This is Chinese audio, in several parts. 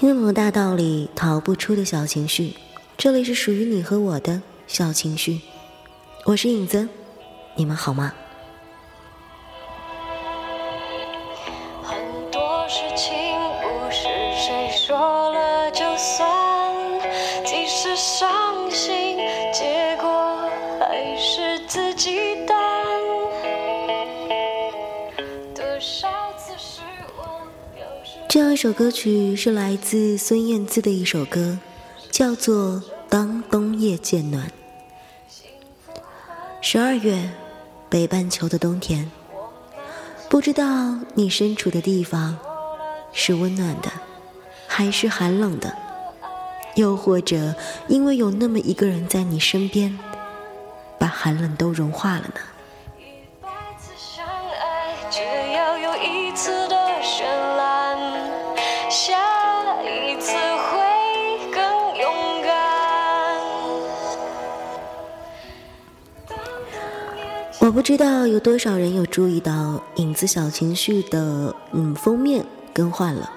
听懂了大道理，逃不出的小情绪，这里是属于你和我的小情绪。我是影子，你们好吗？这首歌曲是来自孙燕姿的一首歌，叫做《当冬夜渐暖》。十二月，北半球的冬天，不知道你身处的地方是温暖的，还是寒冷的？又或者因为有那么一个人在你身边，把寒冷都融化了呢？我不知道有多少人有注意到影子小情绪的嗯封面更换了。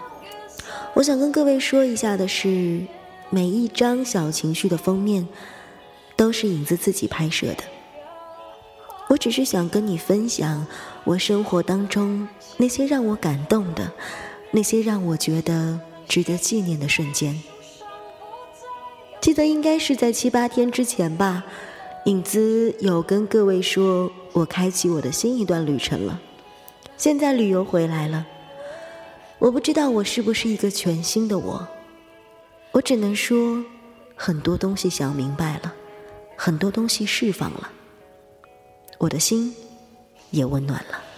我想跟各位说一下的是，每一张小情绪的封面都是影子自己拍摄的。我只是想跟你分享我生活当中那些让我感动的，那些让我觉得值得纪念的瞬间。记得应该是在七八天之前吧。影子有跟各位说，我开启我的新一段旅程了。现在旅游回来了，我不知道我是不是一个全新的我。我只能说，很多东西想明白了，很多东西释放了，我的心也温暖了。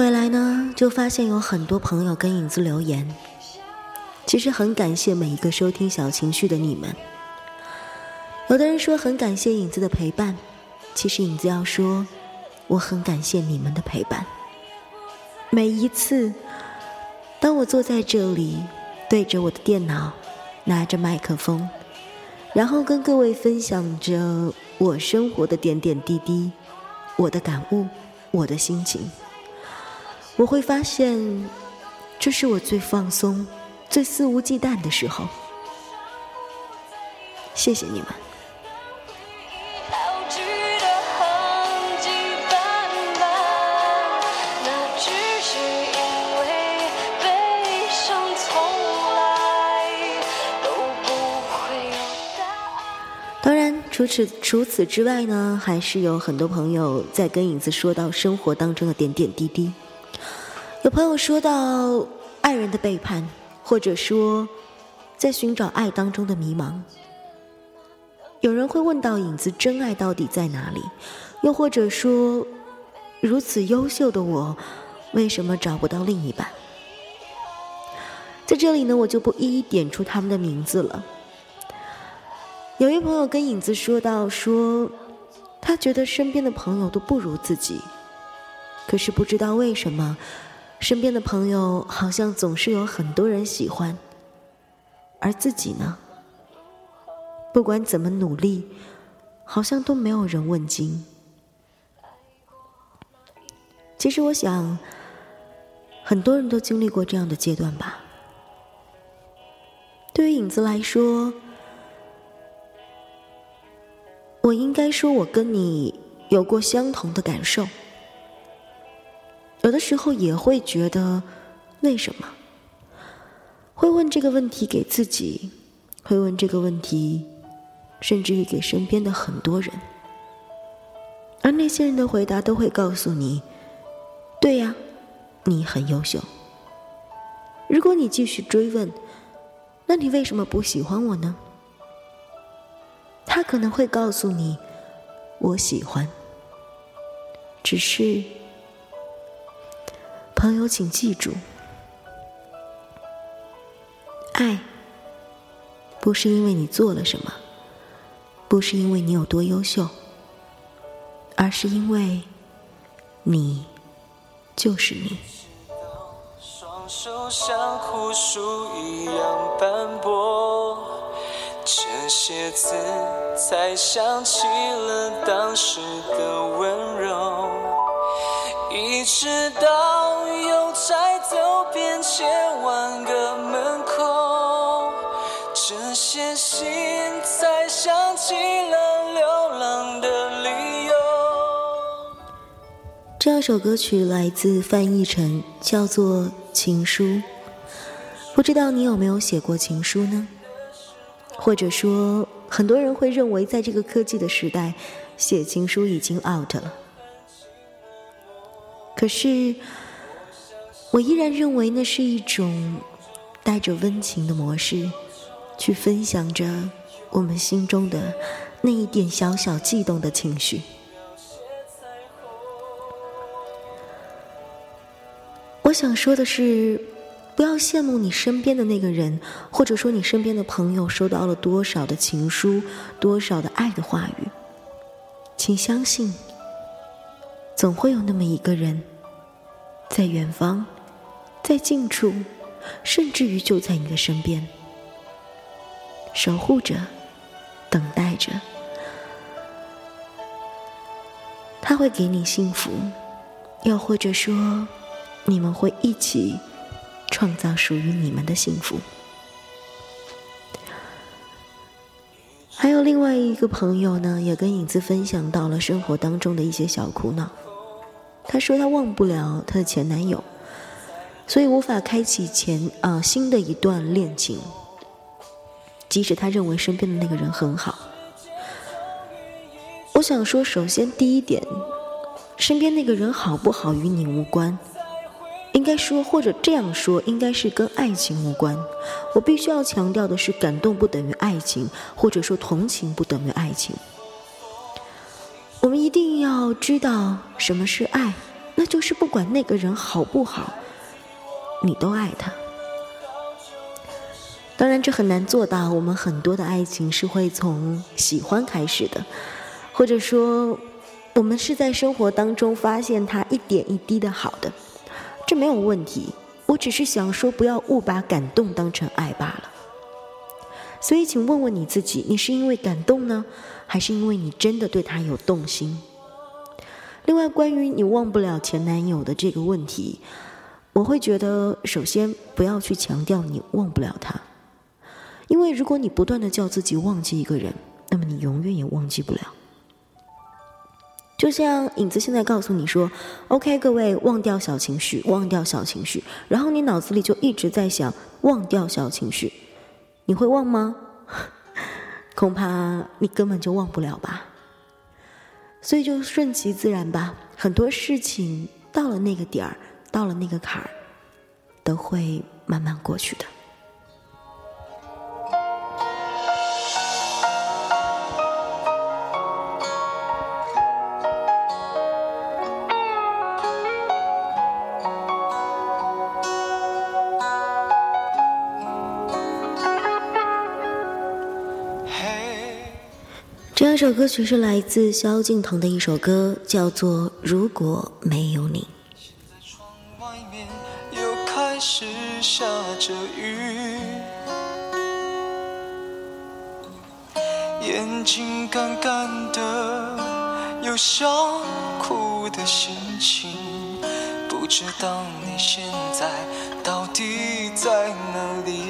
回来呢，就发现有很多朋友跟影子留言。其实很感谢每一个收听小情绪的你们。有的人说很感谢影子的陪伴，其实影子要说，我很感谢你们的陪伴。每一次，当我坐在这里，对着我的电脑，拿着麦克风，然后跟各位分享着我生活的点点滴滴，我的感悟，我的心情。我会发现，这是我最放松、最肆无忌惮的时候。谢谢你们。当然，除此除此之外呢，还是有很多朋友在跟影子说到生活当中的点点滴滴。有朋友说到爱人的背叛，或者说在寻找爱当中的迷茫。有人会问到影子真爱到底在哪里？又或者说，如此优秀的我，为什么找不到另一半？在这里呢，我就不一一点出他们的名字了。有一朋友跟影子说到说，他觉得身边的朋友都不如自己，可是不知道为什么，身边的朋友好像总是有很多人喜欢，而自己呢，不管怎么努力，好像都没有人问津。其实我想，很多人都经历过这样的阶段吧。对于影子来说，我应该说，我跟你有过相同的感受。有的时候也会觉得，为什么？会问这个问题给自己，会问这个问题，甚至于给身边的很多人。而那些人的回答都会告诉你：“对呀，你很优秀。”如果你继续追问，那你为什么不喜欢我呢？他可能会告诉你：“我喜欢。”只是，朋友，请记住，爱不是因为你做了什么，不是因为你有多优秀，而是因为你就是你。双手像湖树一样斑驳，这些字才想起了当时的温柔。一直到邮差走遍千万个门口，这些心才想起了流浪的理由。这首歌曲来自范逸臣，叫做《情书》。不知道你有没有写过情书呢？或者说，很多人会认为，在这个科技的时代，写情书已经 out 了。可是，我依然认为那是一种带着温情的模式，去分享着我们心中的那一点小小悸动的情绪。我想说的是，不要羡慕你身边的那个人，或者说你身边的朋友收到了多少的情书，多少的爱的话语。请相信，总会有那么一个人。在远方，在近处，甚至于就在你的身边，守护着，等待着，他会给你幸福，又或者说，你们会一起创造属于你们的幸福。还有另外一个朋友呢，也跟影子分享到了生活当中的一些小苦恼。她说她忘不了她的前男友，所以无法开启前啊新的一段恋情。即使她认为身边的那个人很好，我想说，首先第一点，身边那个人好不好与你无关，应该说或者这样说，应该是跟爱情无关。我必须要强调的是，感动不等于爱情，或者说同情不等于爱情。我们一定要知道什么是爱，那就是不管那个人好不好，你都爱他。当然，这很难做到。我们很多的爱情是会从喜欢开始的，或者说，我们是在生活当中发现他一点一滴的好的，这没有问题。我只是想说，不要误把感动当成爱罢了。所以，请问问你自己：你是因为感动呢？还是因为你真的对他有动心。另外，关于你忘不了前男友的这个问题，我会觉得，首先不要去强调你忘不了他，因为如果你不断的叫自己忘记一个人，那么你永远也忘记不了。就像影子现在告诉你说：“OK，各位，忘掉小情绪，忘掉小情绪。”然后你脑子里就一直在想忘掉小情绪，你会忘吗？恐怕你根本就忘不了吧，所以就顺其自然吧。很多事情到了那个点儿，到了那个坎儿，都会慢慢过去的。这样一首歌曲是来自萧敬腾的一首歌，叫做《如果没有你》。窗外面又开始下着雨，眼睛干干的，有想哭的心情。不知道你现在到底在哪里？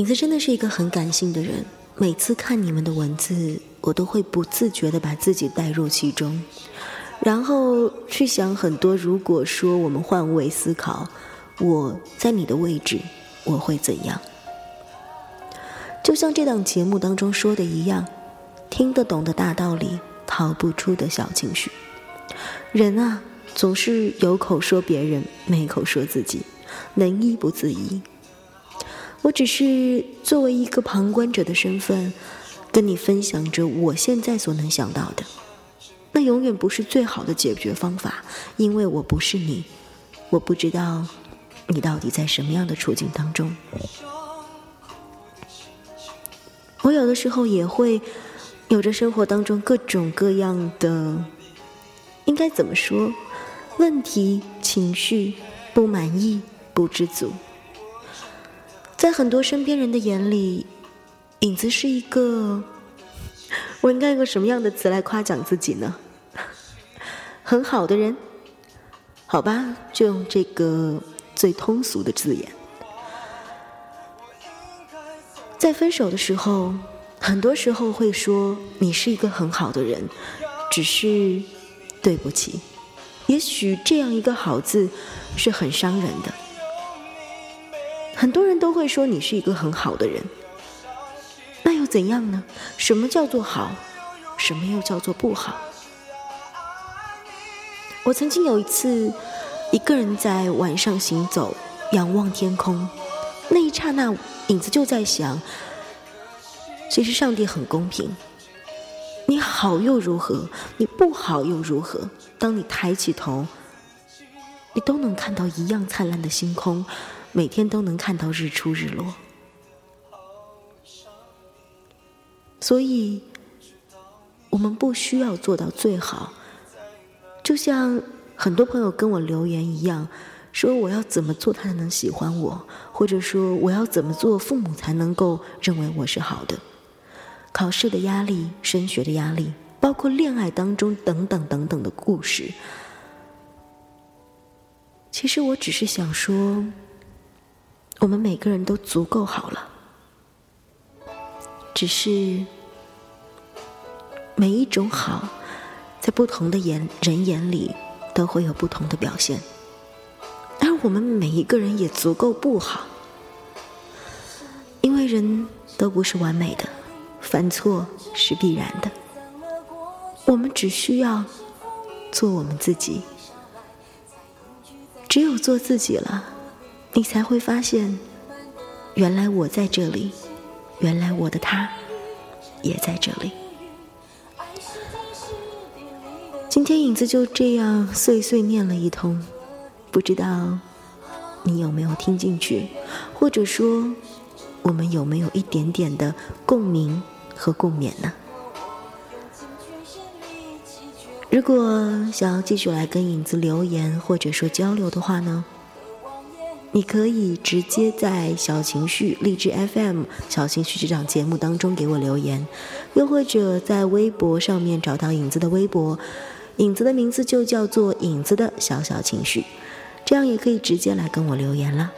影子真的是一个很感性的人，每次看你们的文字，我都会不自觉的把自己带入其中，然后去想很多。如果说我们换位思考，我在你的位置，我会怎样？就像这档节目当中说的一样，听得懂的大道理，逃不出的小情绪。人啊，总是有口说别人，没口说自己，能医不自医。我只是作为一个旁观者的身份，跟你分享着我现在所能想到的。那永远不是最好的解决方法，因为我不是你，我不知道你到底在什么样的处境当中。我有的时候也会有着生活当中各种各样的，应该怎么说？问题、情绪、不满意、不知足。在很多身边人的眼里，影子是一个，我应该用什么样的词来夸奖自己呢？很好的人，好吧，就用这个最通俗的字眼。在分手的时候，很多时候会说你是一个很好的人，只是对不起。也许这样一个好字是很伤人的。很多人都会说你是一个很好的人，那又怎样呢？什么叫做好？什么又叫做不好？我曾经有一次一个人在晚上行走，仰望天空，那一刹那，影子就在想：其实上帝很公平，你好又如何？你不好又如何？当你抬起头，你都能看到一样灿烂的星空。每天都能看到日出日落，所以我们不需要做到最好。就像很多朋友跟我留言一样，说我要怎么做他才能喜欢我，或者说我要怎么做父母才能够认为我是好的。考试的压力、升学的压力，包括恋爱当中等等等等的故事，其实我只是想说。我们每个人都足够好了，只是每一种好，在不同的眼人眼里都会有不同的表现，而我们每一个人也足够不好，因为人都不是完美的，犯错是必然的，我们只需要做我们自己，只有做自己了。你才会发现，原来我在这里，原来我的他也在这里。今天影子就这样碎碎念了一通，不知道你有没有听进去，或者说我们有没有一点点的共鸣和共勉呢？如果想要继续来跟影子留言或者说交流的话呢？你可以直接在小情绪励志 FM 小情绪这档节目当中给我留言，又或者在微博上面找到影子的微博，影子的名字就叫做影子的小小情绪，这样也可以直接来跟我留言了。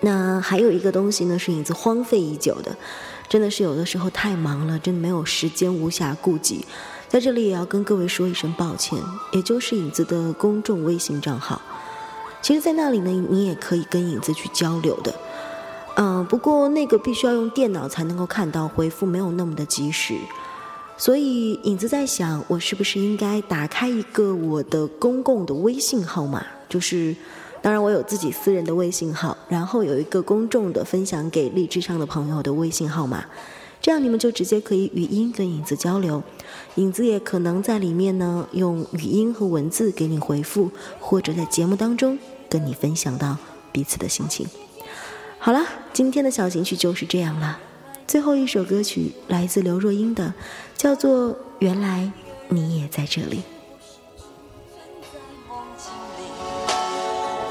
那还有一个东西呢，是影子荒废已久的，真的是有的时候太忙了，真的没有时间，无暇顾及，在这里也要跟各位说一声抱歉，也就是影子的公众微信账号。其实，在那里呢，你也可以跟影子去交流的，嗯，不过那个必须要用电脑才能够看到，回复没有那么的及时，所以影子在想，我是不是应该打开一个我的公共的微信号码，就是，当然我有自己私人的微信号，然后有一个公众的分享给励志上的朋友的微信号码。这样你们就直接可以语音跟影子交流，影子也可能在里面呢用语音和文字给你回复，或者在节目当中跟你分享到彼此的心情。好了，今天的小情绪就是这样了。最后一首歌曲来自刘若英的，叫做《原来你也在这里》。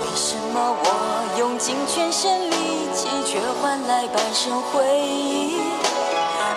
为什么我用尽全身力气，却换来半生回忆？